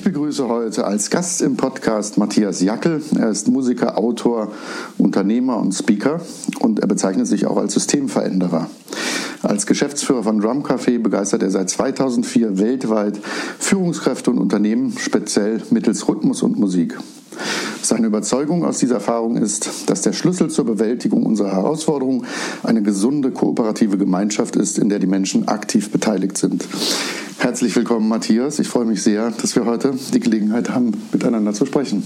Ich begrüße heute als Gast im Podcast Matthias Jackel. Er ist Musiker, Autor, Unternehmer und Speaker und er bezeichnet sich auch als Systemveränderer. Als Geschäftsführer von Drum Café begeistert er seit 2004 weltweit Führungskräfte und Unternehmen, speziell mittels Rhythmus und Musik. Seine Überzeugung aus dieser Erfahrung ist, dass der Schlüssel zur Bewältigung unserer Herausforderungen eine gesunde kooperative Gemeinschaft ist, in der die Menschen aktiv beteiligt sind. Herzlich willkommen, Matthias. Ich freue mich sehr, dass wir heute die Gelegenheit haben, miteinander zu sprechen.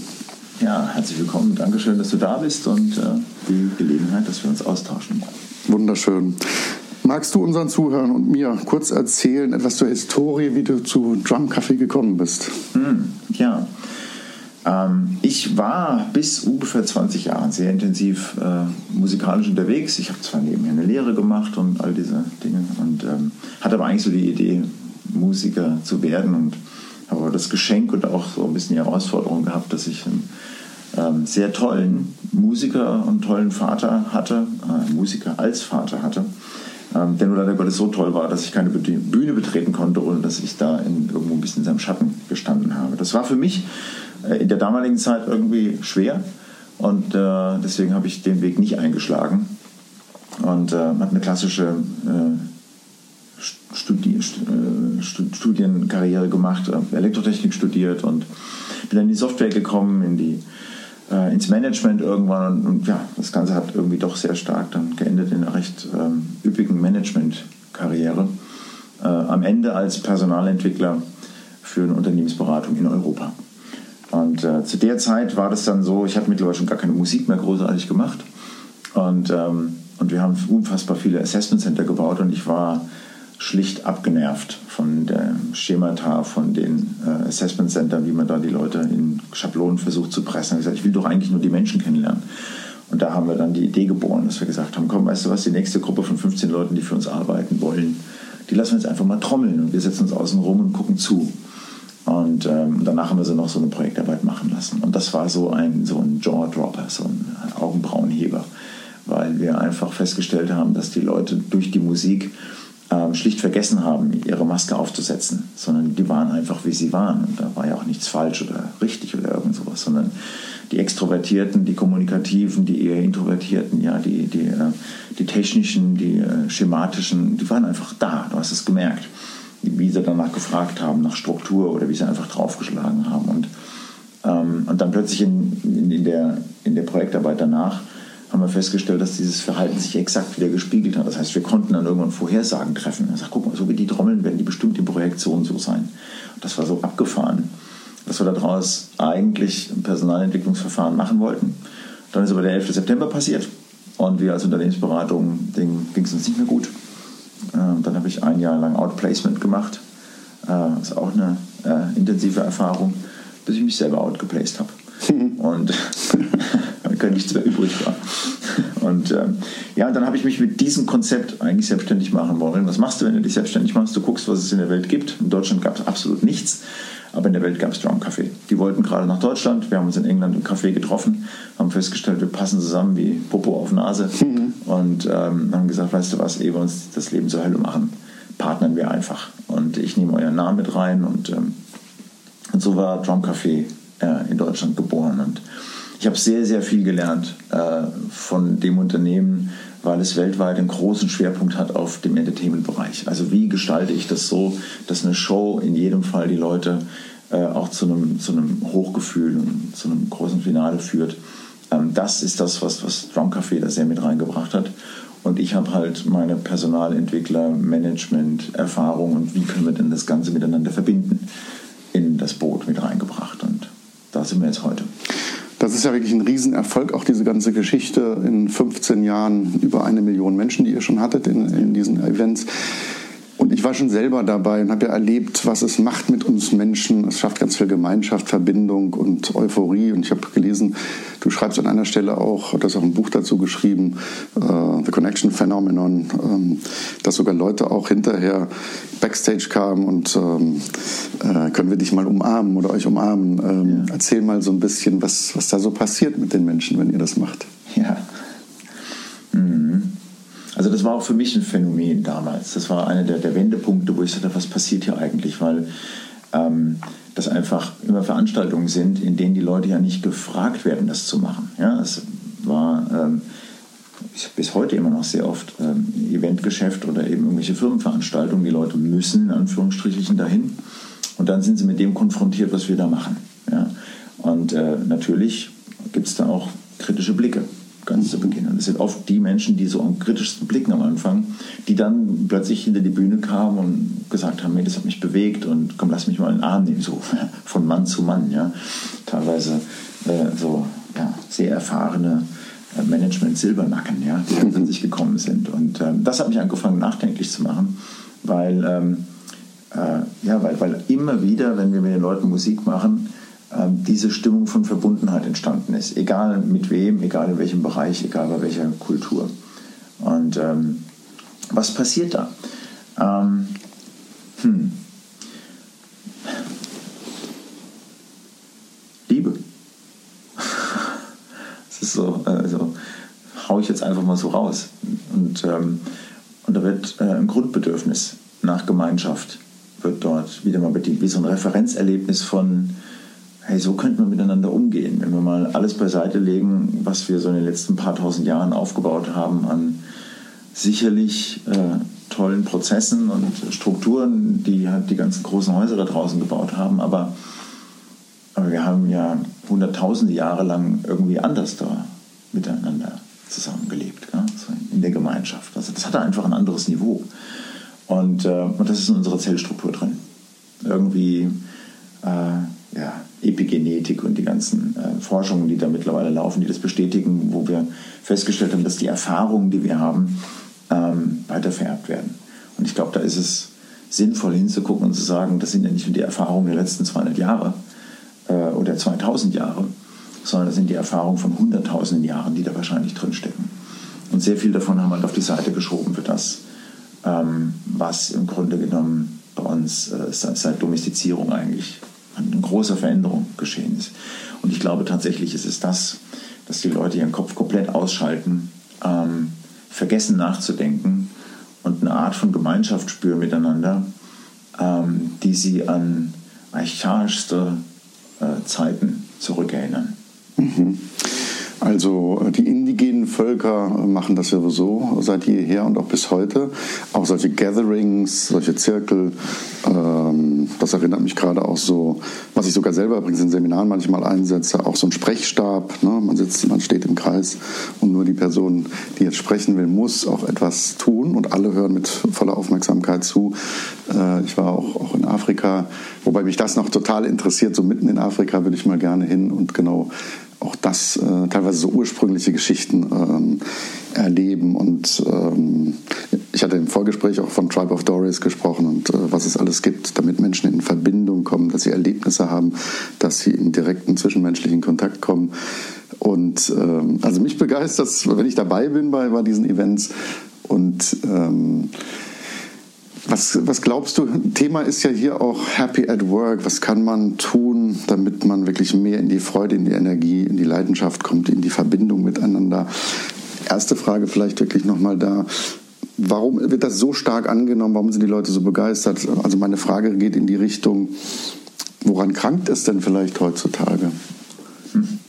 Ja, herzlich willkommen. Dankeschön, dass du da bist und äh, die Gelegenheit, dass wir uns austauschen. Wunderschön. Magst du unseren Zuhörern und mir kurz erzählen, etwas zur Historie, wie du zu Drum Café gekommen bist? Hm, ja. Ähm, ich war bis ungefähr 20 Jahre sehr intensiv äh, musikalisch unterwegs. Ich habe zwar nebenher eine Lehre gemacht und all diese Dinge und ähm, hatte aber eigentlich so die Idee, Musiker zu werden und habe aber das Geschenk und auch so ein bisschen die Herausforderung gehabt, dass ich einen ähm, sehr tollen Musiker und tollen Vater hatte, äh, Musiker als Vater hatte, ähm, der nur leider Gottes so toll war, dass ich keine Bühne betreten konnte, ohne dass ich da in, irgendwo ein bisschen in seinem Schatten gestanden habe. Das war für mich äh, in der damaligen Zeit irgendwie schwer und äh, deswegen habe ich den Weg nicht eingeschlagen und äh, habe eine klassische äh, Studi äh, Studienkarriere gemacht, Elektrotechnik studiert und bin dann in die Software gekommen, in die äh, ins Management irgendwann und, und, ja, das Ganze hat irgendwie doch sehr stark dann geendet in einer recht ähm, üppigen Management-Karriere. Äh, am Ende als Personalentwickler für eine Unternehmensberatung in Europa. Und äh, zu der Zeit war das dann so, ich habe mittlerweile schon gar keine Musik mehr großartig gemacht. Und, ähm, und wir haben unfassbar viele Assessment Center gebaut und ich war schlicht abgenervt von der Schemata, von den äh, Assessment Centern, wie man da die Leute in Schablonen versucht zu pressen. Ich gesagt, ich will doch eigentlich nur die Menschen kennenlernen. Und da haben wir dann die Idee geboren, dass wir gesagt haben, komm, weißt du was, die nächste Gruppe von 15 Leuten, die für uns arbeiten wollen, die lassen wir jetzt einfach mal trommeln und wir setzen uns außen rum und gucken zu. Und ähm, danach haben wir sie noch so eine Projektarbeit machen lassen. Und das war so ein, so ein Jaw-Dropper, so ein Augenbrauenheber, weil wir einfach festgestellt haben, dass die Leute durch die Musik schlicht vergessen haben, ihre Maske aufzusetzen, sondern die waren einfach, wie sie waren. Und da war ja auch nichts falsch oder richtig oder irgend sowas, sondern die Extrovertierten, die Kommunikativen, die eher Introvertierten, ja, die, die, äh, die Technischen, die äh, Schematischen, die waren einfach da, du hast es gemerkt, wie sie danach gefragt haben, nach Struktur oder wie sie einfach draufgeschlagen haben. Und, ähm, und dann plötzlich in, in, in, der, in der Projektarbeit danach haben wir festgestellt, dass dieses Verhalten sich exakt wieder gespiegelt hat. Das heißt, wir konnten dann irgendwann Vorhersagen treffen. Er sagt, guck mal, so wie die trommeln, werden die bestimmt in Projekt so und so sein. Und das war so abgefahren, dass wir daraus eigentlich ein Personalentwicklungsverfahren machen wollten. Dann ist aber der 11. September passiert und wir als Unternehmensberatung, ging es uns nicht mehr gut. Ähm, dann habe ich ein Jahr lang Outplacement gemacht. Äh, das ist auch eine äh, intensive Erfahrung, bis ich mich selber outgeplaced habe. und gar nichts mehr übrig war. Und ähm, ja, dann habe ich mich mit diesem Konzept eigentlich selbstständig machen wollen. Was machst du, wenn du dich selbstständig machst? Du guckst, was es in der Welt gibt. In Deutschland gab es absolut nichts, aber in der Welt gab es Drum Café. Die wollten gerade nach Deutschland. Wir haben uns in England im Café getroffen, haben festgestellt, wir passen zusammen wie Popo auf Nase mhm. und ähm, haben gesagt, weißt du was, ehe wir uns das Leben zur Hölle machen, partnern wir einfach. Und ich nehme euren Namen mit rein und, ähm, und so war Drum Café äh, in Deutschland geboren. Und ich habe sehr, sehr viel gelernt äh, von dem Unternehmen, weil es weltweit einen großen Schwerpunkt hat auf dem Entertainment-Bereich. Also wie gestalte ich das so, dass eine Show in jedem Fall die Leute äh, auch zu einem, zu einem Hochgefühl und zu einem großen Finale führt. Ähm, das ist das, was, was Drum Café da sehr mit reingebracht hat. Und ich habe halt meine Personalentwickler, Management, Erfahrung und wie können wir denn das Ganze miteinander verbinden in das Boot mit reingebracht. Und da sind wir jetzt heute. Das ist ja wirklich ein Riesenerfolg, auch diese ganze Geschichte in 15 Jahren über eine Million Menschen, die ihr schon hattet in, in diesen Events. War schon selber dabei und habe ja erlebt, was es macht mit uns Menschen. Es schafft ganz viel Gemeinschaft, Verbindung und Euphorie. Und ich habe gelesen, du schreibst an einer Stelle auch, du hast auch ein Buch dazu geschrieben, uh, The Connection Phenomenon, ähm, dass sogar Leute auch hinterher backstage kamen und ähm, äh, können wir dich mal umarmen oder euch umarmen. Ähm, ja. Erzähl mal so ein bisschen, was, was da so passiert mit den Menschen, wenn ihr das macht. Ja. Mhm. Also das war auch für mich ein Phänomen damals. Das war einer der, der Wendepunkte, wo ich sagte, was passiert hier eigentlich? Weil ähm, das einfach immer Veranstaltungen sind, in denen die Leute ja nicht gefragt werden, das zu machen. Ja, es war ähm, bis heute immer noch sehr oft ähm, Eventgeschäft oder eben irgendwelche Firmenveranstaltungen. Die Leute müssen in Anführungsstrichen dahin und dann sind sie mit dem konfrontiert, was wir da machen. Ja? Und äh, natürlich gibt es da auch kritische Blicke ganz zu Beginn. Und es sind oft die Menschen, die so am kritischsten blicken am Anfang, die dann plötzlich hinter die Bühne kamen und gesagt haben, hey, das hat mich bewegt und komm, lass mich mal in den Arm nehmen, so von Mann zu Mann. Ja. Teilweise äh, so ja, sehr erfahrene äh, Management-Silbernacken, ja, die dann an sich gekommen sind. Und ähm, das hat mich angefangen, nachdenklich zu machen, weil, ähm, äh, ja, weil, weil immer wieder, wenn wir mit den Leuten Musik machen, diese Stimmung von Verbundenheit entstanden ist. Egal mit wem, egal in welchem Bereich, egal bei welcher Kultur. Und ähm, was passiert da? Ähm, hm. Liebe. Das ist so, also hau ich jetzt einfach mal so raus. Und, ähm, und da wird äh, ein Grundbedürfnis nach Gemeinschaft wird dort wieder mal bedient, wie so ein Referenzerlebnis von hey, so könnten wir miteinander umgehen, wenn wir mal alles beiseite legen, was wir so in den letzten paar tausend Jahren aufgebaut haben an sicherlich äh, tollen Prozessen und Strukturen, die halt die ganzen großen Häuser da draußen gebaut haben, aber, aber wir haben ja hunderttausende Jahre lang irgendwie anders da miteinander zusammengelebt, ja? so in der Gemeinschaft. Also das hatte einfach ein anderes Niveau. Und, äh, und das ist in unserer Zellstruktur drin. Irgendwie äh, ja, Epigenetik und die ganzen äh, Forschungen, die da mittlerweile laufen, die das bestätigen, wo wir festgestellt haben, dass die Erfahrungen, die wir haben, ähm, weiter vererbt werden. Und ich glaube, da ist es sinnvoll hinzugucken und zu sagen, das sind ja nicht nur die Erfahrungen der letzten 200 Jahre äh, oder 2000 Jahre, sondern das sind die Erfahrungen von hunderttausenden Jahren, die da wahrscheinlich drinstecken. Und sehr viel davon haben wir halt auf die Seite geschoben für das, ähm, was im Grunde genommen bei uns äh, seit Domestizierung eigentlich eine große Veränderung geschehen ist. Und ich glaube tatsächlich ist es das, dass die Leute ihren Kopf komplett ausschalten, ähm, vergessen nachzudenken und eine Art von Gemeinschaft spüren miteinander, ähm, die sie an archaischste äh, Zeiten zurückerinnern. Mhm. Also äh, die indigenen Völker machen das ja so seit jeher und auch bis heute. Auch solche Gatherings, solche Zirkel, ähm, das erinnert mich gerade auch so, was ich sogar selber übrigens in Seminaren manchmal einsetze, auch so ein Sprechstab. Ne? Man sitzt, man steht im Kreis und nur die Person, die jetzt sprechen will, muss auch etwas tun und alle hören mit voller Aufmerksamkeit zu. Äh, ich war auch, auch in Afrika, wobei mich das noch total interessiert. So mitten in Afrika würde ich mal gerne hin und genau auch das äh, teilweise so ursprüngliche Geschichten ähm, erleben. Und ähm, ich hatte im Vorgespräch auch von Tribe of Doris gesprochen und äh, was es alles gibt, damit Menschen in Verbindung kommen, dass sie Erlebnisse haben, dass sie in direkten zwischenmenschlichen Kontakt kommen. Und ähm, also mich begeistert, wenn ich dabei bin bei, bei diesen Events und ähm, was, was glaubst du? Thema ist ja hier auch Happy at Work. Was kann man tun, damit man wirklich mehr in die Freude, in die Energie, in die Leidenschaft kommt, in die Verbindung miteinander? Erste Frage vielleicht wirklich nochmal da. Warum wird das so stark angenommen? Warum sind die Leute so begeistert? Also meine Frage geht in die Richtung, woran krankt es denn vielleicht heutzutage? Hm.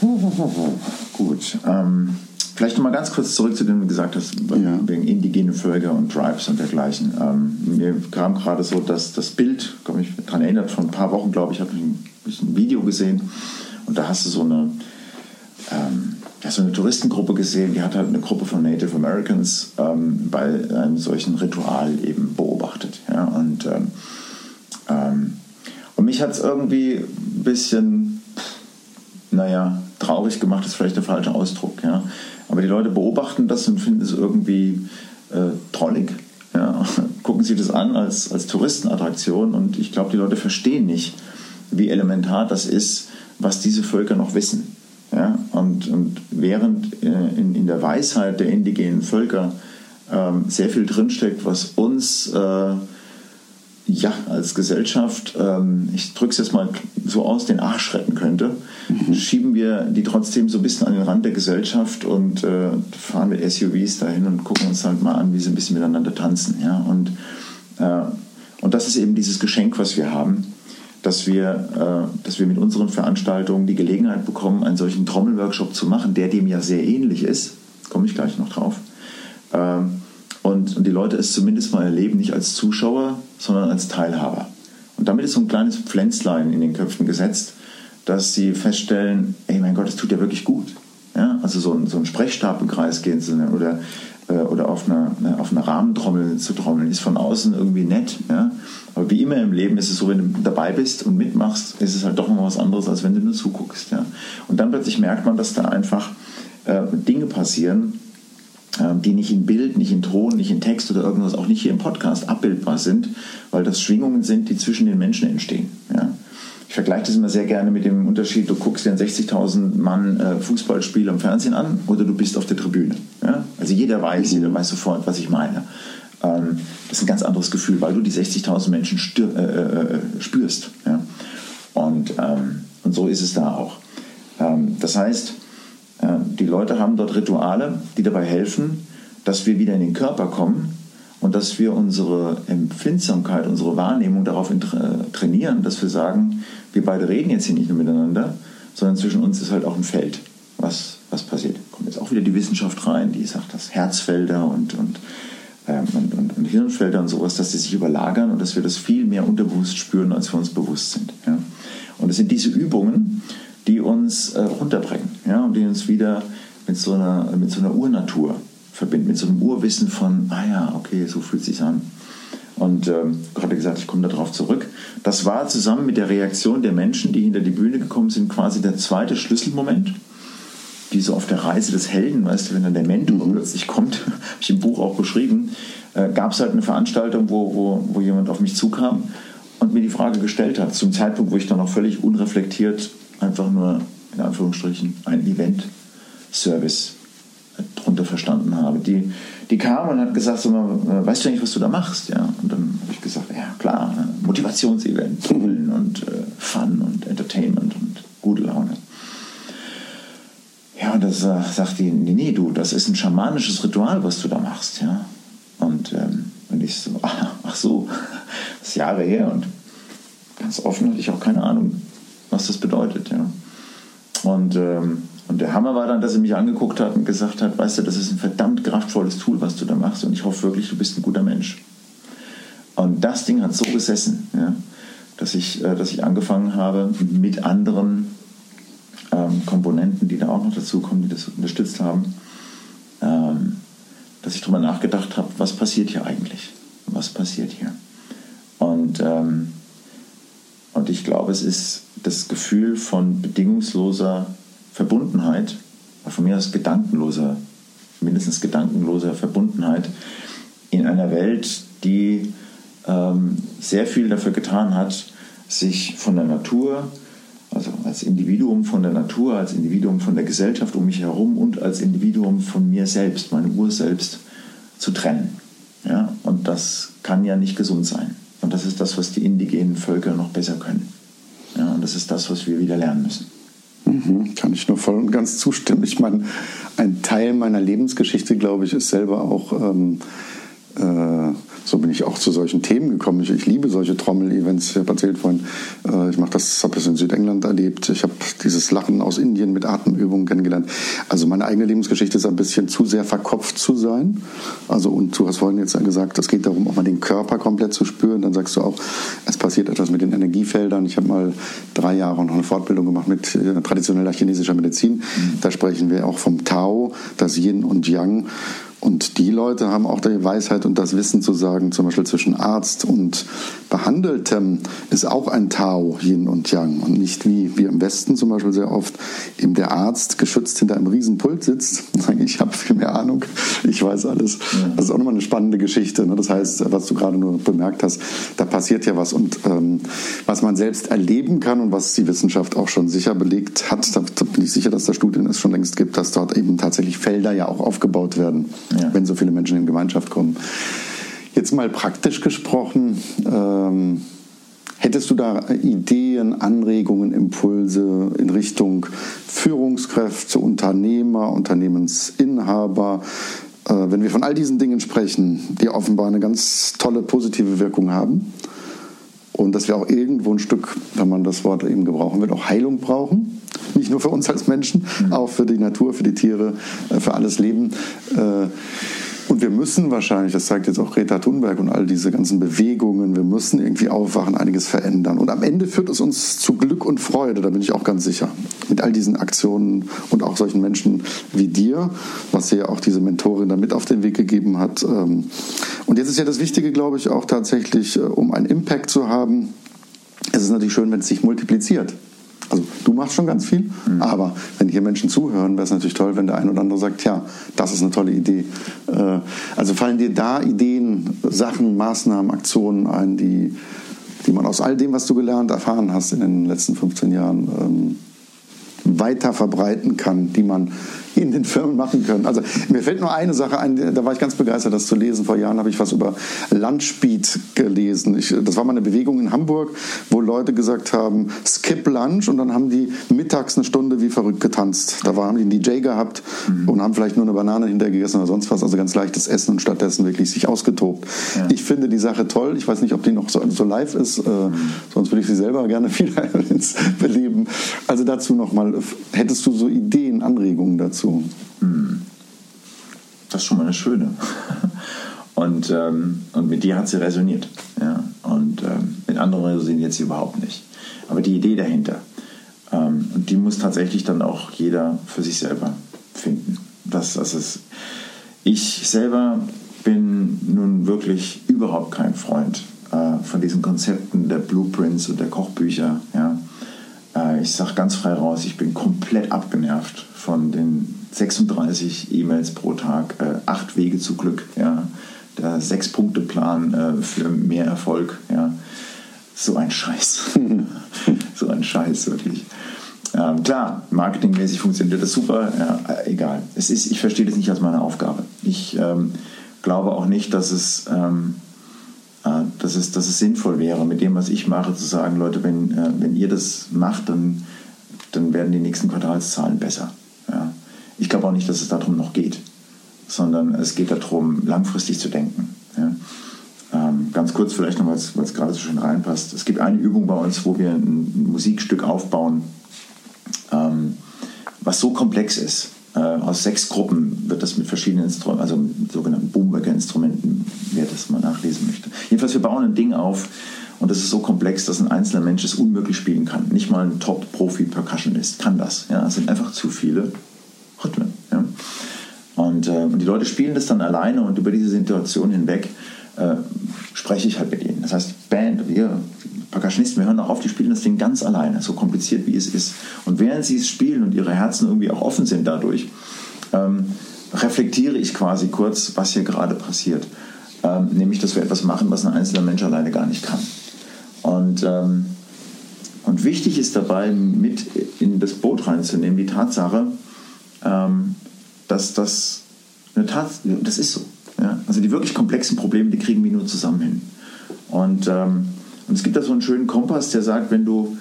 Gut. Ähm Vielleicht nochmal ganz kurz zurück zu dem, was du gesagt hast, ja. wegen indigene Völker und Tribes und dergleichen. Ähm, mir kam gerade so dass das Bild, komme ich daran erinnert, vor ein paar Wochen, glaube ich, habe ich ein, Video gesehen und da hast du so eine, ähm, ja, so eine Touristengruppe gesehen, die hat halt eine Gruppe von Native Americans ähm, bei einem solchen Ritual eben beobachtet. Ja? Und, ähm, ähm, und mich hat es irgendwie ein bisschen, naja, traurig gemacht, ist vielleicht der falsche Ausdruck. Ja? Aber die Leute beobachten das und finden es irgendwie äh, trollig. gucken sich das an als, als Touristenattraktion und ich glaube, die Leute verstehen nicht, wie elementar das ist, was diese Völker noch wissen. Ja? Und, und während äh, in, in der Weisheit der indigenen Völker ähm, sehr viel drinsteckt, was uns äh, ja, als Gesellschaft, ähm, ich drücke es jetzt mal so aus, den Arsch retten könnte, mhm. schieben wir die trotzdem so ein bisschen an den Rand der Gesellschaft und äh, fahren mit SUVs dahin und gucken uns halt mal an, wie sie ein bisschen miteinander tanzen. Ja? Und, äh, und das ist eben dieses Geschenk, was wir haben, dass wir, äh, dass wir mit unseren Veranstaltungen die Gelegenheit bekommen, einen solchen Trommelworkshop zu machen, der dem ja sehr ähnlich ist. Komme ich gleich noch drauf. Ähm, und, und die Leute es zumindest mal erleben, nicht als Zuschauer, sondern als Teilhaber. Und damit ist so ein kleines Pflänzlein in den Köpfen gesetzt, dass sie feststellen, ey mein Gott, es tut ja wirklich gut. Ja? Also so ein, so ein Sprechstab im Kreis gehen zu oder, äh, oder auf einer ne, auf eine Rahmentrommel zu trommeln, ist von außen irgendwie nett. Ja? Aber wie immer im Leben ist es so, wenn du dabei bist und mitmachst, ist es halt doch noch was anderes, als wenn du nur zuguckst. Ja? Und dann plötzlich merkt man, dass da einfach äh, Dinge passieren, die nicht in Bild, nicht in Ton, nicht in Text oder irgendwas, auch nicht hier im Podcast abbildbar sind, weil das Schwingungen sind, die zwischen den Menschen entstehen. Ja? Ich vergleiche das immer sehr gerne mit dem Unterschied, du guckst dir ein 60.000 Mann äh, Fußballspiel am Fernsehen an oder du bist auf der Tribüne. Ja? Also jeder weiß, jeder weiß sofort, was ich meine. Ähm, das ist ein ganz anderes Gefühl, weil du die 60.000 Menschen äh, äh, spürst. Ja? Und, ähm, und so ist es da auch. Ähm, das heißt, die Leute haben dort Rituale, die dabei helfen, dass wir wieder in den Körper kommen und dass wir unsere Empfindsamkeit, unsere Wahrnehmung darauf trainieren, dass wir sagen, wir beide reden jetzt hier nicht nur miteinander, sondern zwischen uns ist halt auch ein Feld, was, was passiert. Kommt jetzt auch wieder die Wissenschaft rein, die sagt, dass Herzfelder und, und, ähm, und, und, und, Hirnfelder und sowas, dass die sich überlagern und dass wir das viel mehr unterbewusst spüren, als wir uns bewusst sind. Ja? Und es sind diese Übungen, die uns äh, runterbringen ja, und die uns wieder mit so, einer, mit so einer Urnatur verbinden, mit so einem Urwissen von, ah ja, okay, so fühlt es sich an. Und ähm, gerade gesagt, ich komme darauf zurück. Das war zusammen mit der Reaktion der Menschen, die hinter die Bühne gekommen sind, quasi der zweite Schlüsselmoment. Wie so auf der Reise des Helden, weißt du, wenn dann der Mentor mhm. plötzlich kommt, habe ich im Buch auch beschrieben, äh, gab es halt eine Veranstaltung, wo, wo, wo jemand auf mich zukam und mir die Frage gestellt hat, zum Zeitpunkt, wo ich dann noch völlig unreflektiert einfach nur in Anführungsstrichen ein Event-Service darunter verstanden habe. Die, die kam und hat gesagt, so, äh, weißt du eigentlich, was du da machst? Ja? Und dann habe ich gesagt, ja klar, ne? Motivationsevent, Tunneln und äh, Fun und Entertainment und gute Laune. Ja, und das äh, sagt die, nee, nee, du, das ist ein schamanisches Ritual, was du da machst, ja. Und, ähm, und ich so, ach, ach so, das ist Jahre her und ganz offen hatte ich auch keine Ahnung, was das bedeutet. Ja. Und, ähm, und der Hammer war dann, dass er mich angeguckt hat und gesagt hat, weißt du, das ist ein verdammt kraftvolles Tool, was du da machst und ich hoffe wirklich, du bist ein guter Mensch. Und das Ding hat so gesessen, ja, dass, ich, äh, dass ich angefangen habe, mit anderen ähm, Komponenten, die da auch noch dazukommen, die das unterstützt haben, ähm, dass ich darüber nachgedacht habe, was passiert hier eigentlich? Was passiert hier? Und, ähm, und ich glaube, es ist das Gefühl von bedingungsloser Verbundenheit, von mir aus gedankenloser, mindestens gedankenloser Verbundenheit in einer Welt, die ähm, sehr viel dafür getan hat, sich von der Natur, also als Individuum von der Natur, als Individuum von der Gesellschaft um mich herum und als Individuum von mir selbst, meinem Urselbst, zu trennen. Ja? Und das kann ja nicht gesund sein. Und das ist das, was die indigenen Völker noch besser können. Das ist das, was wir wieder lernen müssen. Mhm, kann ich nur voll und ganz zustimmen. Ich meine, ein Teil meiner Lebensgeschichte, glaube ich, ist selber auch ähm, äh, so bin ich auch zu solchen Themen gekommen. Ich, ich liebe solche Trommel-Events. Ich habe erzählt vorhin, äh, ich mache das, habe das in Südengland erlebt. Ich habe dieses Lachen aus Indien mit Atemübungen kennengelernt. Also meine eigene Lebensgeschichte ist ein bisschen zu sehr verkopft zu sein. Also und du hast vorhin jetzt gesagt, es geht darum, auch mal den Körper komplett zu spüren. Dann sagst du auch, es passiert etwas mit den Energiefeldern. Ich habe mal drei Jahre noch eine Fortbildung gemacht mit äh, traditioneller chinesischer Medizin. Mhm. Da sprechen wir auch vom Tao, das Yin und Yang. Und die Leute haben auch die Weisheit und das Wissen zu sagen, zum Beispiel zwischen Arzt und Behandeltem ist auch ein Tao, Yin und Yang. Und nicht wie wir im Westen zum Beispiel sehr oft eben der Arzt geschützt hinter einem riesen Pult sitzt und sagt, ich habe viel mehr Ahnung, ich weiß alles. Ja. Das ist auch nochmal eine spannende Geschichte. Ne? Das heißt, was du gerade nur bemerkt hast, da passiert ja was. Und ähm, was man selbst erleben kann und was die Wissenschaft auch schon sicher belegt hat, da bin ich sicher, dass da Studien es schon längst gibt, dass dort eben tatsächlich Felder ja auch aufgebaut werden, ja. wenn so viele Menschen in Gemeinschaft kommen. Jetzt mal praktisch gesprochen, ähm, hättest du da Ideen, Anregungen, Impulse in Richtung Führungskräfte, Unternehmer, Unternehmensinhaber, äh, wenn wir von all diesen Dingen sprechen, die offenbar eine ganz tolle positive Wirkung haben und dass wir auch irgendwo ein Stück, wenn man das Wort eben gebrauchen will, auch Heilung brauchen. Nicht nur für uns als Menschen, mhm. auch für die Natur, für die Tiere, äh, für alles Leben. Äh, und wir müssen wahrscheinlich, das zeigt jetzt auch Greta Thunberg und all diese ganzen Bewegungen, wir müssen irgendwie aufwachen, einiges verändern. Und am Ende führt es uns zu Glück und Freude, da bin ich auch ganz sicher. Mit all diesen Aktionen und auch solchen Menschen wie dir, was dir ja auch diese Mentorin da mit auf den Weg gegeben hat. Ähm, und jetzt ist ja das Wichtige, glaube ich, auch tatsächlich, äh, um einen Impact zu haben, es ist natürlich schön, wenn es sich multipliziert. Also du machst schon ganz viel, mhm. aber wenn hier Menschen zuhören, wäre es natürlich toll, wenn der ein oder andere sagt, ja, das ist eine tolle Idee. Äh, also fallen dir da Ideen, Sachen, Maßnahmen, Aktionen ein, die, die man aus all dem, was du gelernt, erfahren hast in den letzten 15 Jahren, ähm, weiter verbreiten kann, die man in den Firmen machen können. Also mir fällt nur eine Sache ein, da war ich ganz begeistert, das zu lesen. Vor Jahren habe ich was über Lunchbeat gelesen. Ich, das war mal eine Bewegung in Hamburg, wo Leute gesagt haben, skip Lunch und dann haben die mittags eine Stunde wie verrückt getanzt. Da war, haben die einen DJ gehabt mhm. und haben vielleicht nur eine Banane hinterher gegessen oder sonst was, also ganz leichtes Essen und stattdessen wirklich sich ausgetobt. Ja. Ich finde die Sache toll. Ich weiß nicht, ob die noch so, so live ist, äh, mhm. sonst würde ich sie selber gerne wieder beleben. Also dazu nochmal, hättest du so Ideen, Anregungen dazu? Dazu. Hm. Das ist schon mal eine schöne. Und, ähm, und mit dir hat sie resoniert. Ja? Und ähm, mit anderen resoniert sie überhaupt nicht. Aber die Idee dahinter, ähm, und die muss tatsächlich dann auch jeder für sich selber finden. Das, das ist, ich selber bin nun wirklich überhaupt kein Freund äh, von diesen Konzepten der Blueprints und der Kochbücher. Ja? Äh, ich sage ganz frei raus, ich bin komplett abgenervt von den 36 E-Mails pro Tag, äh, acht Wege zu Glück, ja, der Sechs-Punkte-Plan äh, für mehr Erfolg, ja. So ein Scheiß. so ein Scheiß, wirklich. Ähm, klar, marketingmäßig funktioniert das super, ja, äh, egal. Es ist, ich verstehe das nicht als meine Aufgabe. Ich ähm, glaube auch nicht, dass es, ähm, äh, dass, es, dass es sinnvoll wäre, mit dem, was ich mache, zu sagen, Leute, wenn, äh, wenn ihr das macht, dann, dann werden die nächsten Quartalszahlen besser. Ich glaube auch nicht, dass es darum noch geht, sondern es geht darum, langfristig zu denken. Ja. Ähm, ganz kurz vielleicht noch, weil es gerade so schön reinpasst. Es gibt eine Übung bei uns, wo wir ein Musikstück aufbauen, ähm, was so komplex ist. Äh, aus sechs Gruppen wird das mit verschiedenen Instrumenten, also mit sogenannten Boomberger-Instrumenten, wer das mal nachlesen möchte. Jedenfalls, wir bauen ein Ding auf, und das ist so komplex, dass ein einzelner Mensch es unmöglich spielen kann. Nicht mal ein Top-Profi-Percussionist kann das. Ja, es sind einfach zu viele Rhythmen. Ja. Und, äh, die Leute spielen das dann alleine und über diese Situation hinweg äh, spreche ich halt mit ihnen. Das heißt, Band, wir Percussionisten, wir hören auch auf, die spielen das Ding ganz alleine, so kompliziert wie es ist. Und während sie es spielen und ihre Herzen irgendwie auch offen sind dadurch, ähm, reflektiere ich quasi kurz, was hier gerade passiert. Ähm, nämlich, dass wir etwas machen, was ein einzelner Mensch alleine gar nicht kann. Und, ähm, und wichtig ist dabei, mit in das Boot reinzunehmen, die Tatsache, ähm, dass das eine Tat, das ist so. Ja? Also die wirklich komplexen Probleme, die kriegen wir nur zusammen hin. Und, ähm, und es gibt da so einen schönen Kompass, der sagt, wenn du,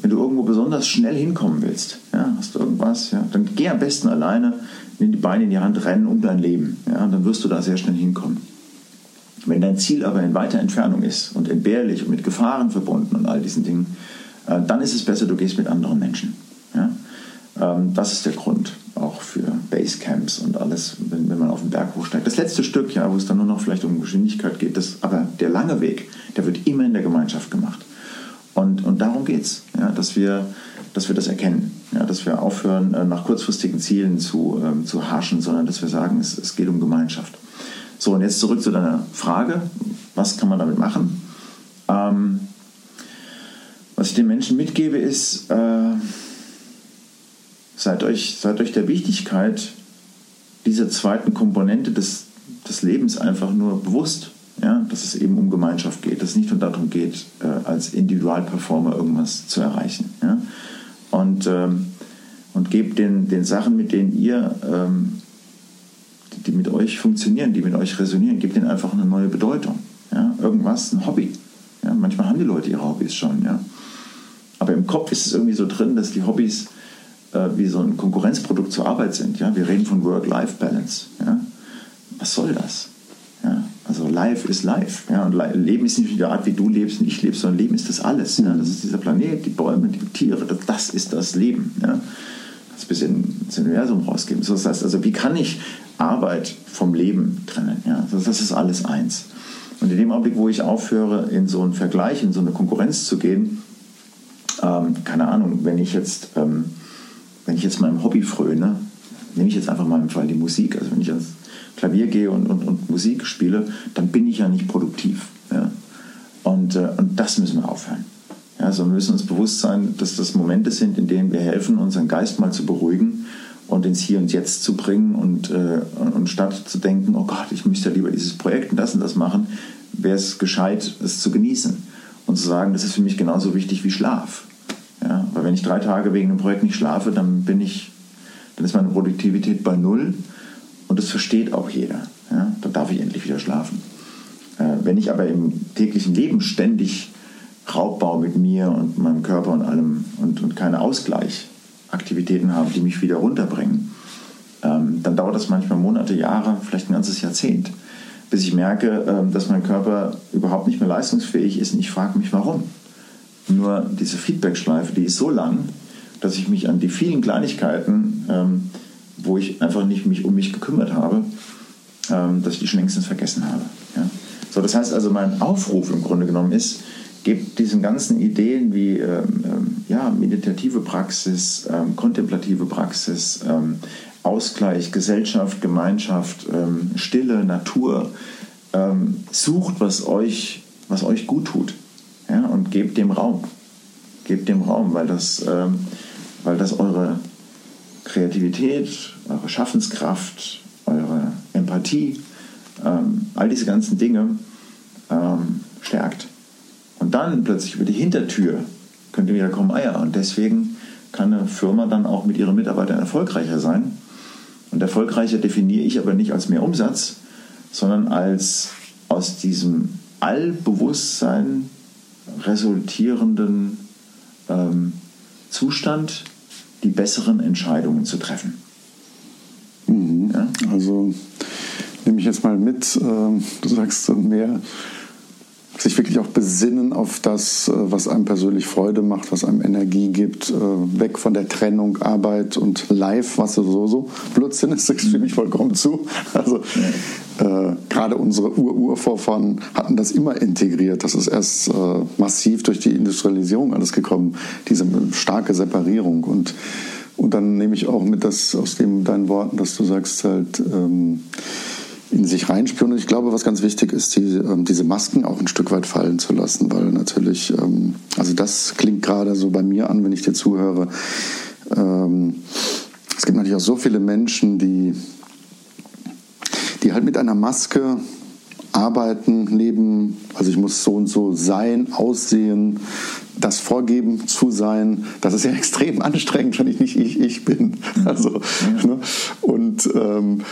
wenn du irgendwo besonders schnell hinkommen willst, ja, hast du irgendwas, ja, dann geh am besten alleine, nimm die Beine in die Hand, rennen um dein Leben. Ja, und dann wirst du da sehr schnell hinkommen. Wenn dein Ziel aber in weiter Entfernung ist und entbehrlich und mit Gefahren verbunden und all diesen Dingen, äh, dann ist es besser, du gehst mit anderen Menschen. Ja? Ähm, das ist der Grund auch für Basecamps und alles, wenn, wenn man auf den Berg hochsteigt. Das letzte Stück, ja, wo es dann nur noch vielleicht um Geschwindigkeit geht, das, aber der lange Weg, der wird immer in der Gemeinschaft gemacht. Und, und darum geht es, ja, dass, wir, dass wir das erkennen, ja, dass wir aufhören, äh, nach kurzfristigen Zielen zu, ähm, zu haschen, sondern dass wir sagen, es, es geht um Gemeinschaft. So, und jetzt zurück zu deiner Frage, was kann man damit machen? Ähm, was ich den Menschen mitgebe, ist, äh, seid, euch, seid euch der Wichtigkeit dieser zweiten Komponente des, des Lebens einfach nur bewusst. Ja, dass es eben um Gemeinschaft geht, dass es nicht nur darum geht, äh, als Individualperformer irgendwas zu erreichen. Ja? Und, ähm, und gebt den, den Sachen, mit denen ihr, ähm, die, die mit euch funktionieren, die mit euch resonieren, gebt ihnen einfach eine neue Bedeutung. Ja? Irgendwas, ein Hobby. Ja? Manchmal haben die Leute ihre Hobbys schon. Ja? Aber im Kopf ist es irgendwie so drin, dass die Hobbys wie so ein Konkurrenzprodukt zur Arbeit sind. Ja? Wir reden von Work-Life-Balance. Ja? Was soll das? Ja? Also Life ist Life. Ja? Und Leben ist nicht die Art, wie du lebst und ich lebe, sondern Leben ist das alles. Ja? Das ist dieser Planet, die Bäume, die Tiere, das, das ist das Leben. Ja? Das ein bisschen ins Universum rausgeben. Das heißt also, wie kann ich Arbeit vom Leben trennen? Ja? Das ist alles eins. Und in dem Augenblick, wo ich aufhöre, in so einen Vergleich, in so eine Konkurrenz zu gehen, ähm, keine Ahnung, wenn ich jetzt ähm, wenn ich jetzt meinem Hobby fröne, nehme ich jetzt einfach mal im Fall die Musik. Also wenn ich ans Klavier gehe und, und, und Musik spiele, dann bin ich ja nicht produktiv. Ja? Und, äh, und das müssen wir aufhören. Ja, also wir müssen uns bewusst sein, dass das Momente sind, in denen wir helfen, unseren Geist mal zu beruhigen und ins Hier und Jetzt zu bringen und, äh, und statt zu denken, oh Gott, ich müsste ja lieber dieses Projekt und das und das machen, wäre es gescheit, es zu genießen und zu sagen, das ist für mich genauso wichtig wie Schlaf. Wenn ich drei Tage wegen einem Projekt nicht schlafe, dann bin ich, dann ist meine Produktivität bei null und das versteht auch jeder. Ja, dann darf ich endlich wieder schlafen. Äh, wenn ich aber im täglichen Leben ständig Raubbau mit mir und meinem Körper und allem und, und keine Ausgleichaktivitäten habe, die mich wieder runterbringen, ähm, dann dauert das manchmal Monate, Jahre, vielleicht ein ganzes Jahrzehnt, bis ich merke, ähm, dass mein Körper überhaupt nicht mehr leistungsfähig ist und ich frage mich, warum. Nur diese Feedbackschleife, die ist so lang, dass ich mich an die vielen Kleinigkeiten, ähm, wo ich einfach nicht mich um mich gekümmert habe, ähm, dass ich die schon längstens vergessen habe. Ja? So, das heißt also, mein Aufruf im Grunde genommen ist, gebt diesen ganzen Ideen wie ähm, ähm ja, meditative Praxis, ähm, kontemplative Praxis, ähm, Ausgleich, Gesellschaft, Gemeinschaft, Stille, Natur, sucht, was euch, was euch gut tut ja, und gebt dem Raum. Gebt dem Raum, weil das, ähm, weil das eure Kreativität, eure Schaffenskraft, eure Empathie, ähm, all diese ganzen Dinge ähm, stärkt. Und dann plötzlich über die Hintertür könnt ihr wieder kommen, ah ja, und deswegen kann eine Firma dann auch mit ihren Mitarbeitern erfolgreicher sein. Und erfolgreicher definiere ich aber nicht als mehr Umsatz, sondern als aus diesem Allbewusstsein resultierenden ähm, Zustand die besseren Entscheidungen zu treffen. Mhm. Ja? Also nehme ich jetzt mal mit, äh, du sagst mehr sich wirklich auch besinnen auf das, äh, was einem persönlich Freude macht, was einem Energie gibt, äh, weg von der Trennung Arbeit und Live, was so so Blödsinn ist, das stimme ich vollkommen zu. Also äh, gerade unsere Ur-Urvorfahren hatten das immer integriert. Das ist erst äh, massiv durch die Industrialisierung alles gekommen, diese starke Separierung und und dann nehme ich auch mit das aus dem, deinen Worten, dass du sagst halt, ähm, in sich reinspüren. Und ich glaube, was ganz wichtig ist, die, ähm, diese Masken auch ein Stück weit fallen zu lassen, weil natürlich, ähm, also das klingt gerade so bei mir an, wenn ich dir zuhöre. Ähm, es gibt natürlich auch so viele Menschen, die, die halt mit einer Maske arbeiten, leben, also ich muss so und so sein, aussehen, das Vorgeben zu sein, das ist ja extrem anstrengend, wenn ich nicht ich, ich bin. Also, ja. ne? Und ähm,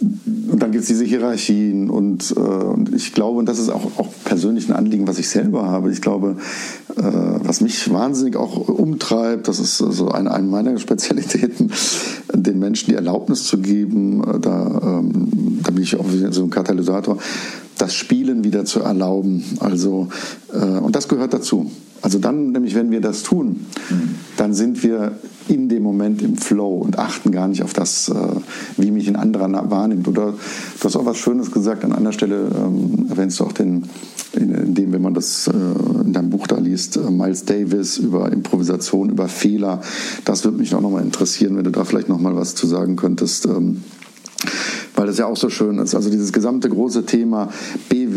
und dann gibt es diese Hierarchien und, äh, und ich glaube, und das ist auch, auch persönlich ein Anliegen, was ich selber habe. Ich glaube, äh, was mich wahnsinnig auch umtreibt, das ist so eine, eine meiner Spezialitäten, den Menschen die Erlaubnis zu geben, äh, da, ähm, da bin ich auch so ein Katalysator, das Spielen wieder zu erlauben. Also, äh, und das gehört dazu. Also dann, nämlich wenn wir das tun, dann sind wir in dem Moment im Flow und achten gar nicht auf das, äh, wie mich ein anderer wahrnimmt. Oder du hast auch was Schönes gesagt, an einer Stelle ähm, erwähnst du auch den, in, dem, wenn man das äh, in deinem Buch da liest, äh, Miles Davis über Improvisation, über Fehler. Das würde mich auch nochmal interessieren, wenn du da vielleicht nochmal was zu sagen könntest. Ähm, weil das ja auch so schön ist. Also dieses gesamte große Thema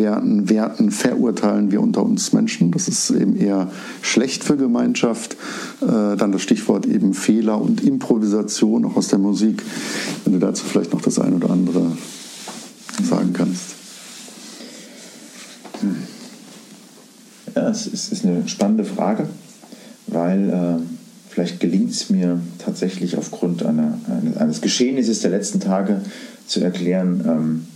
bewerten, werten, verurteilen wir unter uns Menschen. Das ist eben eher schlecht für Gemeinschaft. Äh, dann das Stichwort eben Fehler und Improvisation auch aus der Musik. Wenn du dazu vielleicht noch das eine oder andere sagen kannst. Ja, es ist eine spannende Frage, weil äh, vielleicht gelingt es mir tatsächlich aufgrund einer, eines Geschehnisses der letzten Tage zu erklären, ähm, äh,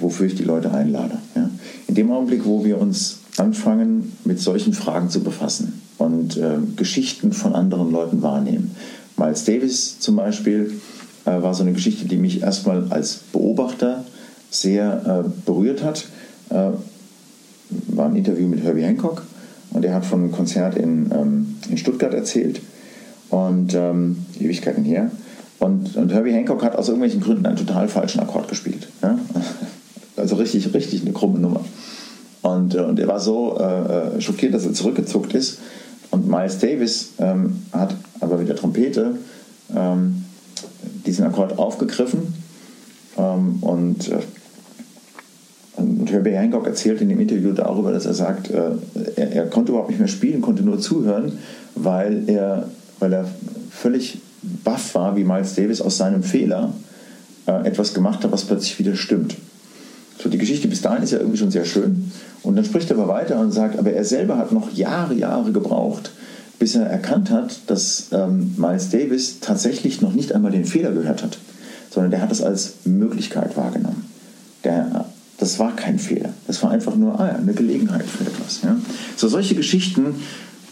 wofür ich die Leute einlade. Ja? In dem Augenblick, wo wir uns anfangen, mit solchen Fragen zu befassen und äh, Geschichten von anderen Leuten wahrnehmen. Miles Davis zum Beispiel äh, war so eine Geschichte, die mich erstmal als Beobachter sehr äh, berührt hat. Äh, war ein Interview mit Herbie Hancock und er hat von einem Konzert in, ähm, in Stuttgart erzählt und ähm, Ewigkeiten her. Und, und Herbie Hancock hat aus irgendwelchen Gründen einen total falschen Akkord gespielt. Ja? Also richtig, richtig eine krumme Nummer. Und, äh, und er war so äh, äh, schockiert, dass er zurückgezuckt ist. Und Miles Davis ähm, hat aber mit der Trompete ähm, diesen Akkord aufgegriffen ähm, und äh, und Herbie Hancock erzählt in dem Interview darüber, dass er sagt, äh, er, er, konnte überhaupt nicht mehr spielen, konnte nur zuhören, weil er, weil er völlig baff war, wie Miles Davis aus seinem Fehler äh, etwas gemacht hat, was plötzlich wieder stimmt. So, die Geschichte bis dahin ist ja irgendwie schon sehr schön. Und dann spricht er aber weiter und sagt, aber er selber hat noch Jahre, Jahre gebraucht, bis er erkannt hat, dass ähm, Miles Davis tatsächlich noch nicht einmal den Fehler gehört hat, sondern der hat es als Möglichkeit wahrgenommen. Der, das war kein Fehler. Das war einfach nur ah ja, eine Gelegenheit für etwas. Ja? So solche Geschichten,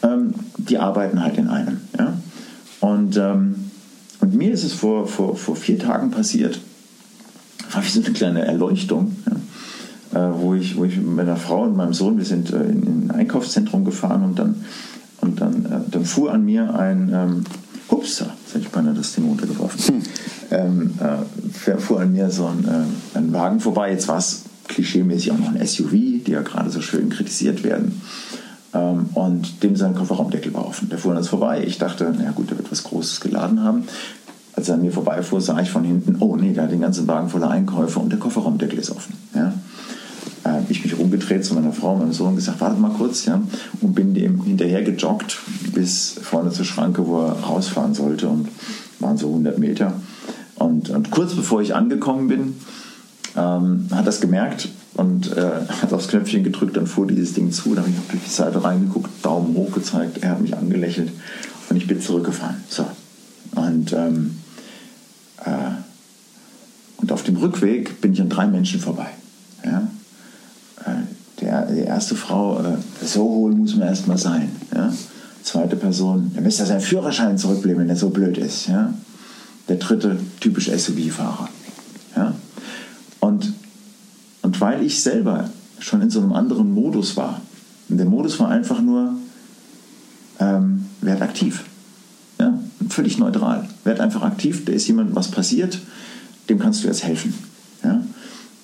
ähm, die arbeiten halt in einem. Ja? Und, ähm, und mir ist es vor, vor, vor vier Tagen passiert, war wie so eine kleine Erleuchtung, ja? äh, wo, ich, wo ich mit meiner Frau und meinem Sohn, wir sind äh, in, in, ein Einkaufszentrum gefahren und dann, und dann, äh, dann fuhr an mir ein, ähm, ups, jetzt hätte ich beinahe das Ding runtergeworfen, hm. ähm, äh, fuhr an mir so ein, äh, ein Wagen vorbei, jetzt war es klischeemäßig auch noch ein SUV, die ja gerade so schön kritisiert werden. Ähm, und dem sein Kofferraumdeckel war offen. Der fuhr an uns vorbei. Ich dachte, na gut, der wird was Großes geladen haben. Als er an mir vorbeifuhr, sah ich von hinten, oh nee, der hat den ganzen Wagen voller Einkäufe und der Kofferraumdeckel ist offen. Ja? Äh, ich mich rumgedreht zu meiner Frau und meinem Sohn und gesagt, warte mal kurz, ja, und bin dem hinterher gejoggt bis vorne zur Schranke, wo er rausfahren sollte und waren so 100 Meter. Und, und kurz bevor ich angekommen bin, ähm, hat das gemerkt und äh, hat aufs Knöpfchen gedrückt, dann fuhr dieses Ding zu. Da habe ich auf die Seite reingeguckt, Daumen hoch gezeigt, er hat mich angelächelt und ich bin zurückgefahren. So. Und, ähm, äh, und auf dem Rückweg bin ich an drei Menschen vorbei. Ja? Äh, der, die erste Frau, äh, so hohl muss man erstmal sein. Ja? Zweite Person, er müsste seinen Führerschein zurückbleiben, wenn er so blöd ist. Ja? Der dritte, typisch SUV-Fahrer. Ja? Und, und weil ich selber schon in so einem anderen Modus war, und der Modus war einfach nur, ähm, werd aktiv. Völlig neutral. Werd einfach aktiv, da ist jemand was passiert, dem kannst du jetzt helfen. Ja,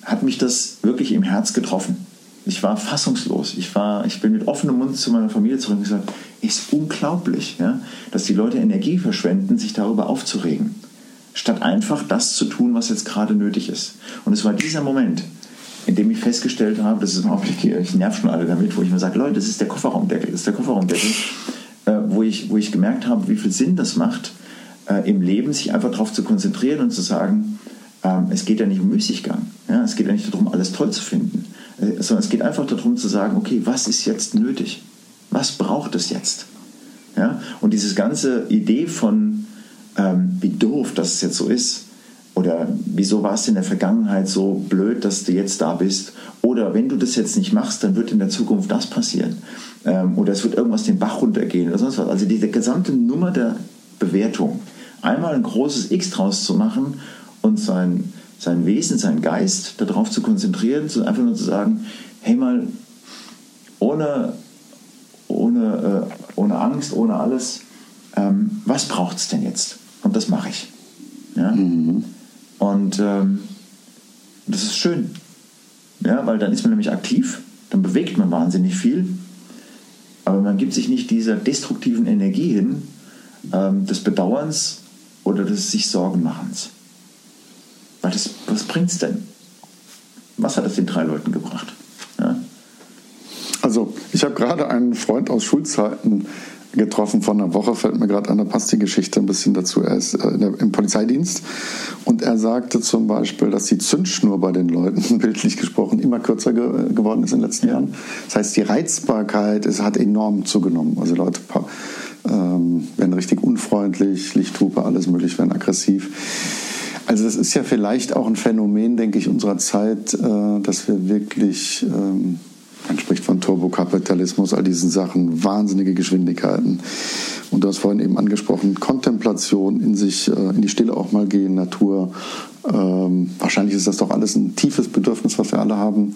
hat mich das wirklich im Herz getroffen. Ich war fassungslos. Ich, war, ich bin mit offenem Mund zu meiner Familie zurück und gesagt, ist unglaublich, ja, dass die Leute Energie verschwenden, sich darüber aufzuregen statt einfach das zu tun, was jetzt gerade nötig ist. Und es war dieser Moment, in dem ich festgestellt habe, das ist ein Augenblick, ich nerv schon alle damit, wo ich mir sage, Leute, das ist der Kofferraumdeckel, das ist der Kofferraumdeckel, wo, ich, wo ich gemerkt habe, wie viel Sinn das macht, äh, im Leben sich einfach darauf zu konzentrieren und zu sagen, ähm, es geht ja nicht um Müßiggang, ja? es geht ja nicht darum, alles toll zu finden, äh, sondern es geht einfach darum zu sagen, okay, was ist jetzt nötig? Was braucht es jetzt? Ja? Und diese ganze Idee von ähm, wie doof das jetzt so ist. Oder wieso war es in der Vergangenheit so blöd, dass du jetzt da bist? Oder wenn du das jetzt nicht machst, dann wird in der Zukunft das passieren. Ähm, oder es wird irgendwas den Bach runtergehen oder sonst was. Also diese gesamte Nummer der Bewertung. Einmal ein großes X draus zu machen und sein, sein Wesen, sein Geist darauf zu konzentrieren, einfach nur zu sagen, hey mal, ohne, ohne, äh, ohne Angst, ohne alles, ähm, was braucht es denn jetzt? Und das mache ich. Ja? Mhm. Und ähm, das ist schön. Ja, weil dann ist man nämlich aktiv, dann bewegt man wahnsinnig viel, aber man gibt sich nicht dieser destruktiven Energie hin, ähm, des Bedauerns oder des sich Sorgen machens. Weil das, was es denn? Was hat es den drei Leuten gebracht? Ja? Also, ich habe gerade einen Freund aus Schulzeiten getroffen vor einer Woche, fällt mir gerade an, da passt die Geschichte ein bisschen dazu. Er ist äh, der, im Polizeidienst und er sagte zum Beispiel, dass die Zündschnur bei den Leuten, bildlich gesprochen, immer kürzer ge geworden ist in den letzten ja. Jahren. Das heißt, die Reizbarkeit ist, hat enorm zugenommen. Also Leute ähm, werden richtig unfreundlich, Lichthupe, alles möglich, werden aggressiv. Also das ist ja vielleicht auch ein Phänomen, denke ich, unserer Zeit, äh, dass wir wirklich... Man spricht von Turbokapitalismus, all diesen Sachen, wahnsinnige Geschwindigkeiten. Und du hast vorhin eben angesprochen, Kontemplation, in sich, äh, in die Stille auch mal gehen, Natur. Ähm, wahrscheinlich ist das doch alles ein tiefes Bedürfnis, was wir alle haben,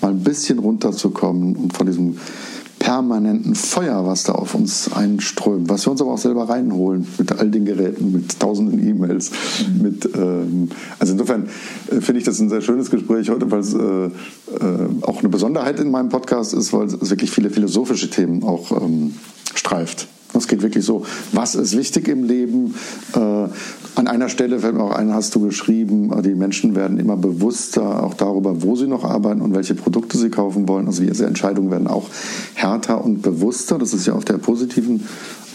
mal ein bisschen runterzukommen und von diesem permanenten Feuer, was da auf uns einströmt, was wir uns aber auch selber reinholen mit all den Geräten, mit tausenden E-Mails, mhm. mit ähm, also insofern äh, finde ich das ein sehr schönes Gespräch heute, weil es äh, äh, auch eine Besonderheit in meinem Podcast ist, weil es wirklich viele philosophische Themen auch ähm, streift. Es geht wirklich so, was ist wichtig im Leben? Äh, an einer Stelle fällt mir auch ein, hast du geschrieben, die Menschen werden immer bewusster auch darüber, wo sie noch arbeiten und welche Produkte sie kaufen wollen. Also diese Entscheidungen werden auch härter und bewusster. Das ist ja auf der positiven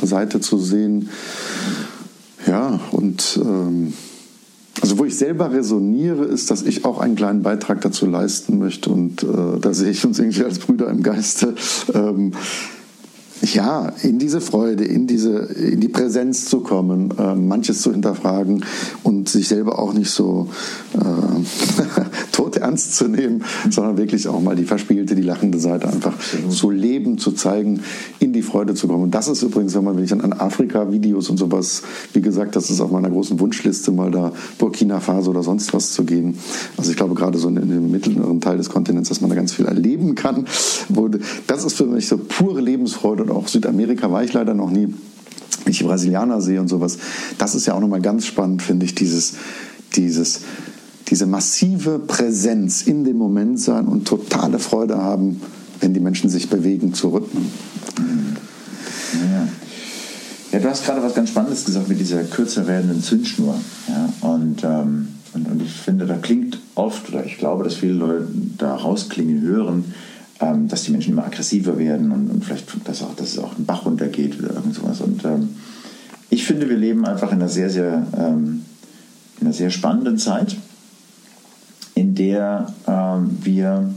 Seite zu sehen. Ja, und ähm, also wo ich selber resoniere, ist, dass ich auch einen kleinen Beitrag dazu leisten möchte. Und äh, da sehe ich uns irgendwie als Brüder im Geiste. Ähm, ja, in diese Freude, in, diese, in die Präsenz zu kommen, äh, manches zu hinterfragen und sich selber auch nicht so äh, tot ernst zu nehmen, sondern wirklich auch mal die verspielte, die lachende Seite einfach zu leben, zu zeigen, in die Freude zu kommen. Und das ist übrigens, wenn man, wenn ich an Afrika-Videos und sowas, wie gesagt, das ist auf meiner großen Wunschliste, mal da Burkina Faso oder sonst was zu gehen. Also ich glaube gerade so in, in dem mittleren Teil des Kontinents, dass man da ganz viel erleben kann. Wo, das ist für mich so pure Lebensfreude und auch Südamerika war ich leider noch nie. Wenn ich Brasilianer sehe und sowas, das ist ja auch nochmal ganz spannend, finde ich, dieses, dieses, diese massive Präsenz in dem Moment sein und totale Freude haben, wenn die Menschen sich bewegen zu Rhythmen. Ja. ja, du hast gerade was ganz Spannendes gesagt mit dieser kürzer werdenden Zündschnur. Ja, und, ähm, und, und ich finde, da klingt oft, oder ich glaube, dass viele Leute da rausklingen hören, ähm, dass die Menschen immer aggressiver werden und, und vielleicht, dass, auch, dass es auch ein Bach runtergeht oder irgend sowas. Und ähm, ich finde, wir leben einfach in einer sehr, sehr, ähm, in einer sehr spannenden Zeit, in der ähm, wir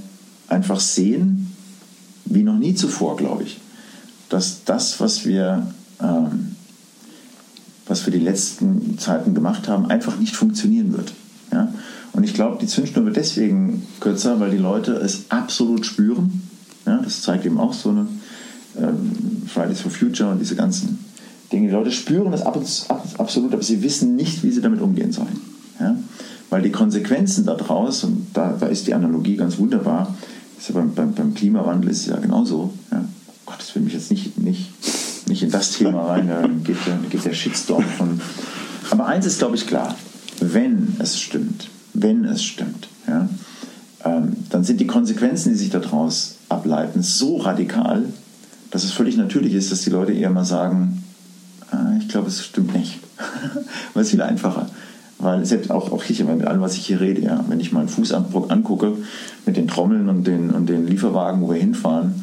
einfach sehen, wie noch nie zuvor, glaube ich, dass das, was wir, ähm, was wir die letzten Zeiten gemacht haben, einfach nicht funktionieren wird. Ja? Und ich glaube, die Zündschnur wird deswegen kürzer, weil die Leute es absolut spüren. Ja, das zeigt eben auch so eine ähm, Fridays for Future und diese ganzen Dinge. Die Leute spüren es absolut, aber sie wissen nicht, wie sie damit umgehen sollen. Ja? Weil die Konsequenzen daraus, und da, da ist die Analogie ganz wunderbar, ist ja beim, beim, beim, Klimawandel ist es ja genauso. Ja? Gott, das will mich jetzt nicht, nicht, nicht in das Thema rein, da geht der, geht der Shitstorm von. Aber eins ist, glaube ich, klar, wenn es stimmt, wenn es stimmt, ja, ähm, dann sind die Konsequenzen, die sich daraus ableiten, so radikal, dass es völlig natürlich ist, dass die Leute eher mal sagen, äh, ich glaube, es stimmt nicht. Weil es viel einfacher. Weil selbst auch, auch ich, mit allem, was ich hier rede, ja, wenn ich meinen Fußabdruck angucke, mit den Trommeln und den, und den Lieferwagen, wo wir hinfahren,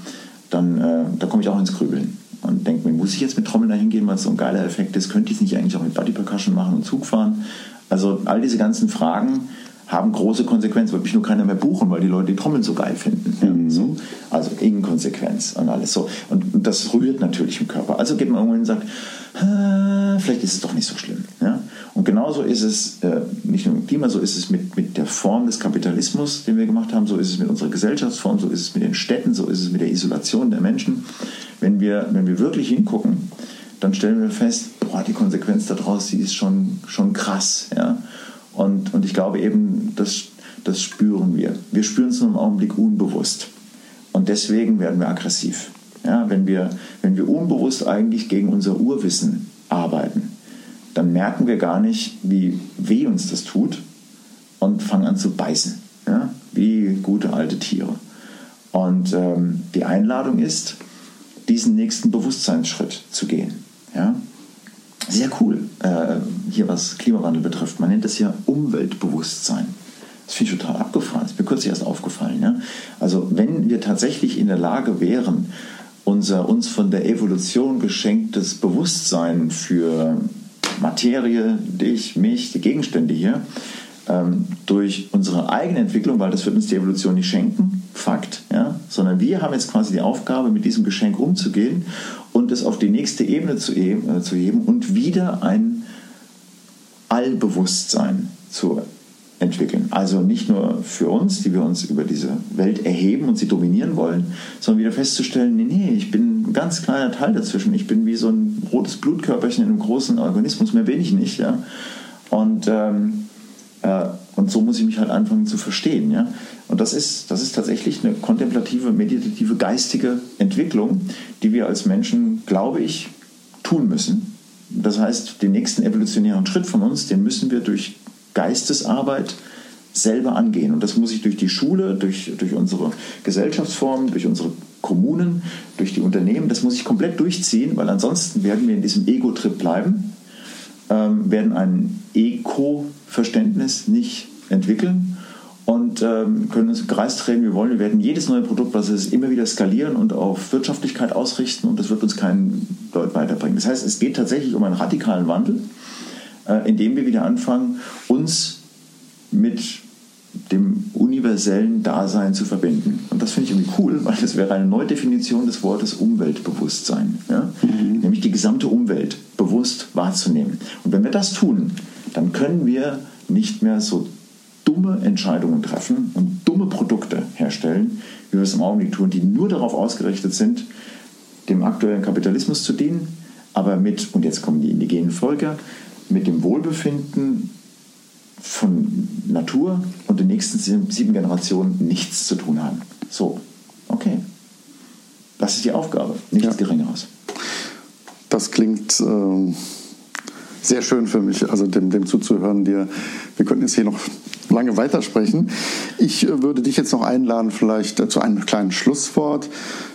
dann äh, da komme ich auch ins Grübeln und denke mir, muss ich jetzt mit Trommeln dahin gehen, weil es so ein geiler Effekt ist? Könnte ich es nicht eigentlich auch mit Body Percussion machen und Zug fahren? Also all diese ganzen Fragen haben große Konsequenzen, wird mich nur keiner mehr buchen, weil die Leute die Trommeln so geil finden. Mhm. so. Also Inkonsequenz und alles so. Und das rührt natürlich im Körper. Also geht man irgendwann und sagt, vielleicht ist es doch nicht so schlimm. Ja? Und genauso ist es, äh, nicht nur im Klima, so ist es mit, mit der Form des Kapitalismus, den wir gemacht haben, so ist es mit unserer Gesellschaftsform, so ist es mit den Städten, so ist es mit der Isolation der Menschen. Wenn wir, wenn wir wirklich hingucken, dann stellen wir fest, boah, die Konsequenz daraus, die ist schon, schon krass. Ja? Und, und ich glaube eben, das, das spüren wir. Wir spüren es nur im Augenblick unbewusst. Und deswegen werden wir aggressiv. Ja, wenn, wir, wenn wir unbewusst eigentlich gegen unser Urwissen arbeiten, dann merken wir gar nicht, wie weh uns das tut und fangen an zu beißen, ja, wie gute alte Tiere. Und ähm, die Einladung ist, diesen nächsten Bewusstseinsschritt zu gehen. Ja? sehr cool, äh, hier was Klimawandel betrifft. Man nennt das ja Umweltbewusstsein. Das finde ich total abgefahren. Das ist mir kürzlich erst aufgefallen. Ja? Also wenn wir tatsächlich in der Lage wären, unser uns von der Evolution geschenktes Bewusstsein für Materie, dich, mich, die Gegenstände hier, ähm, durch unsere eigene Entwicklung, weil das wird uns die Evolution nicht schenken, Fakt, ja, sondern wir haben jetzt quasi die Aufgabe, mit diesem Geschenk umzugehen und es auf die nächste Ebene zu, äh, zu heben und wieder ein Allbewusstsein zu entwickeln. Also nicht nur für uns, die wir uns über diese Welt erheben und sie dominieren wollen, sondern wieder festzustellen, nee, nee, ich bin ein ganz kleiner Teil dazwischen. Ich bin wie so ein rotes Blutkörperchen in einem großen Organismus, mehr bin ich nicht. Ja? Und, ähm, äh, und so muss ich mich halt anfangen zu verstehen. Ja? Und das ist, das ist tatsächlich eine kontemplative, meditative, geistige Entwicklung, die wir als Menschen, glaube ich, tun müssen. Das heißt, den nächsten evolutionären Schritt von uns, den müssen wir durch Geistesarbeit selber angehen. Und das muss ich durch die Schule, durch, durch unsere Gesellschaftsformen, durch unsere Kommunen, durch die Unternehmen, das muss ich komplett durchziehen, weil ansonsten werden wir in diesem Ego-Trip bleiben, ähm, werden ein Eko-Verständnis nicht entwickeln und ähm, können uns Kreis drehen, wie wir wollen. Wir werden jedes neue Produkt, was es ist, immer wieder skalieren und auf Wirtschaftlichkeit ausrichten und das wird uns keinen Deut weiterbringen. Das heißt, es geht tatsächlich um einen radikalen Wandel äh, indem wir wieder anfangen, uns mit dem universellen Dasein zu verbinden. Und das finde ich irgendwie cool, weil das wäre eine Neudefinition des Wortes Umweltbewusstsein. Ja? Mhm. Nämlich die gesamte Umwelt bewusst wahrzunehmen. Und wenn wir das tun, dann können wir nicht mehr so dumme Entscheidungen treffen und dumme Produkte herstellen, wie wir es im Augenblick tun, die nur darauf ausgerichtet sind, dem aktuellen Kapitalismus zu dienen, aber mit, und jetzt kommen die indigenen Völker, mit dem Wohlbefinden von Natur und den nächsten sieben Generationen nichts zu tun haben. So, okay. Das ist die Aufgabe, nichts ja. Geringeres. Das klingt äh, sehr schön für mich, also dem, dem zuzuhören. Dir, wir könnten jetzt hier noch lange weitersprechen. Ich äh, würde dich jetzt noch einladen, vielleicht äh, zu einem kleinen Schlusswort.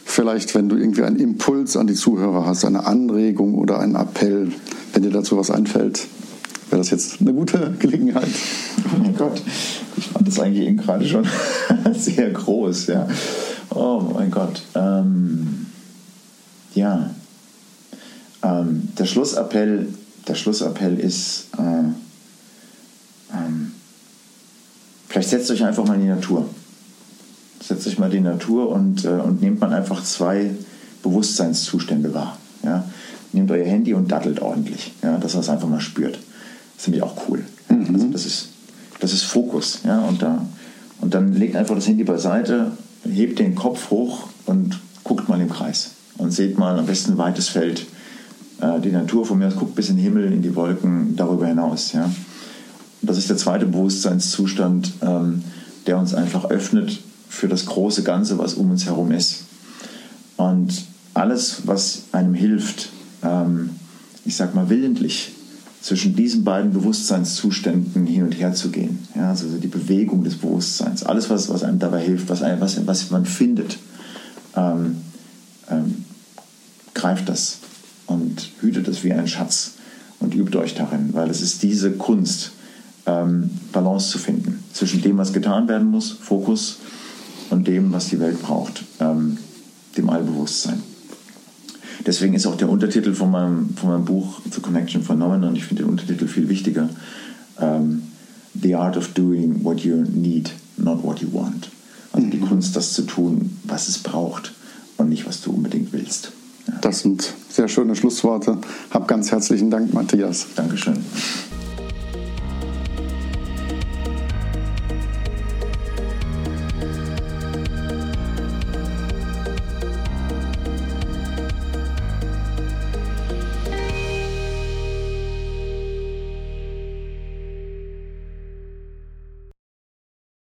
Vielleicht, wenn du irgendwie einen Impuls an die Zuhörer hast, eine Anregung oder einen Appell, wenn dir dazu was einfällt, wäre das jetzt eine gute Gelegenheit. Oh mein Gott, ich fand das eigentlich eben gerade schon sehr groß, ja. Oh mein Gott. Ähm, ja. Ähm, der Schlussappell, der Schlussappell ist, äh, ähm, vielleicht setzt euch einfach mal in die Natur. Setzt euch mal in die Natur und, äh, und nehmt man einfach zwei Bewusstseinszustände wahr. Ja? nehmt euer Handy und dattelt ordentlich, ja, dass ihr es einfach mal spürt. Das finde ich auch cool. Mhm. Also das ist, das ist Fokus. Ja, und, da, und dann legt einfach das Handy beiseite, hebt den Kopf hoch und guckt mal im Kreis. Und seht mal am besten ein weites Feld. Äh, die Natur von mir aus guckt bis in den Himmel, in die Wolken, darüber hinaus. Ja. Das ist der zweite Bewusstseinszustand, ähm, der uns einfach öffnet für das große Ganze, was um uns herum ist. Und alles, was einem hilft, ähm, ich sag mal, willentlich zwischen diesen beiden Bewusstseinszuständen hin und her zu gehen. Ja, also die Bewegung des Bewusstseins, alles, was, was einem dabei hilft, was, einem, was, was man findet, ähm, ähm, greift das und hütet es wie ein Schatz und übt euch darin, weil es ist diese Kunst, ähm, Balance zu finden zwischen dem, was getan werden muss, Fokus, und dem, was die Welt braucht, ähm, dem Allbewusstsein. Deswegen ist auch der Untertitel von meinem, von meinem Buch The Connection Phenomenon, ich finde den Untertitel viel wichtiger, ähm, The Art of Doing What You Need, Not What You Want. Also die mhm. Kunst, das zu tun, was es braucht und nicht, was du unbedingt willst. Ja. Das sind sehr schöne Schlussworte. Hab ganz herzlichen Dank, Matthias. Dankeschön.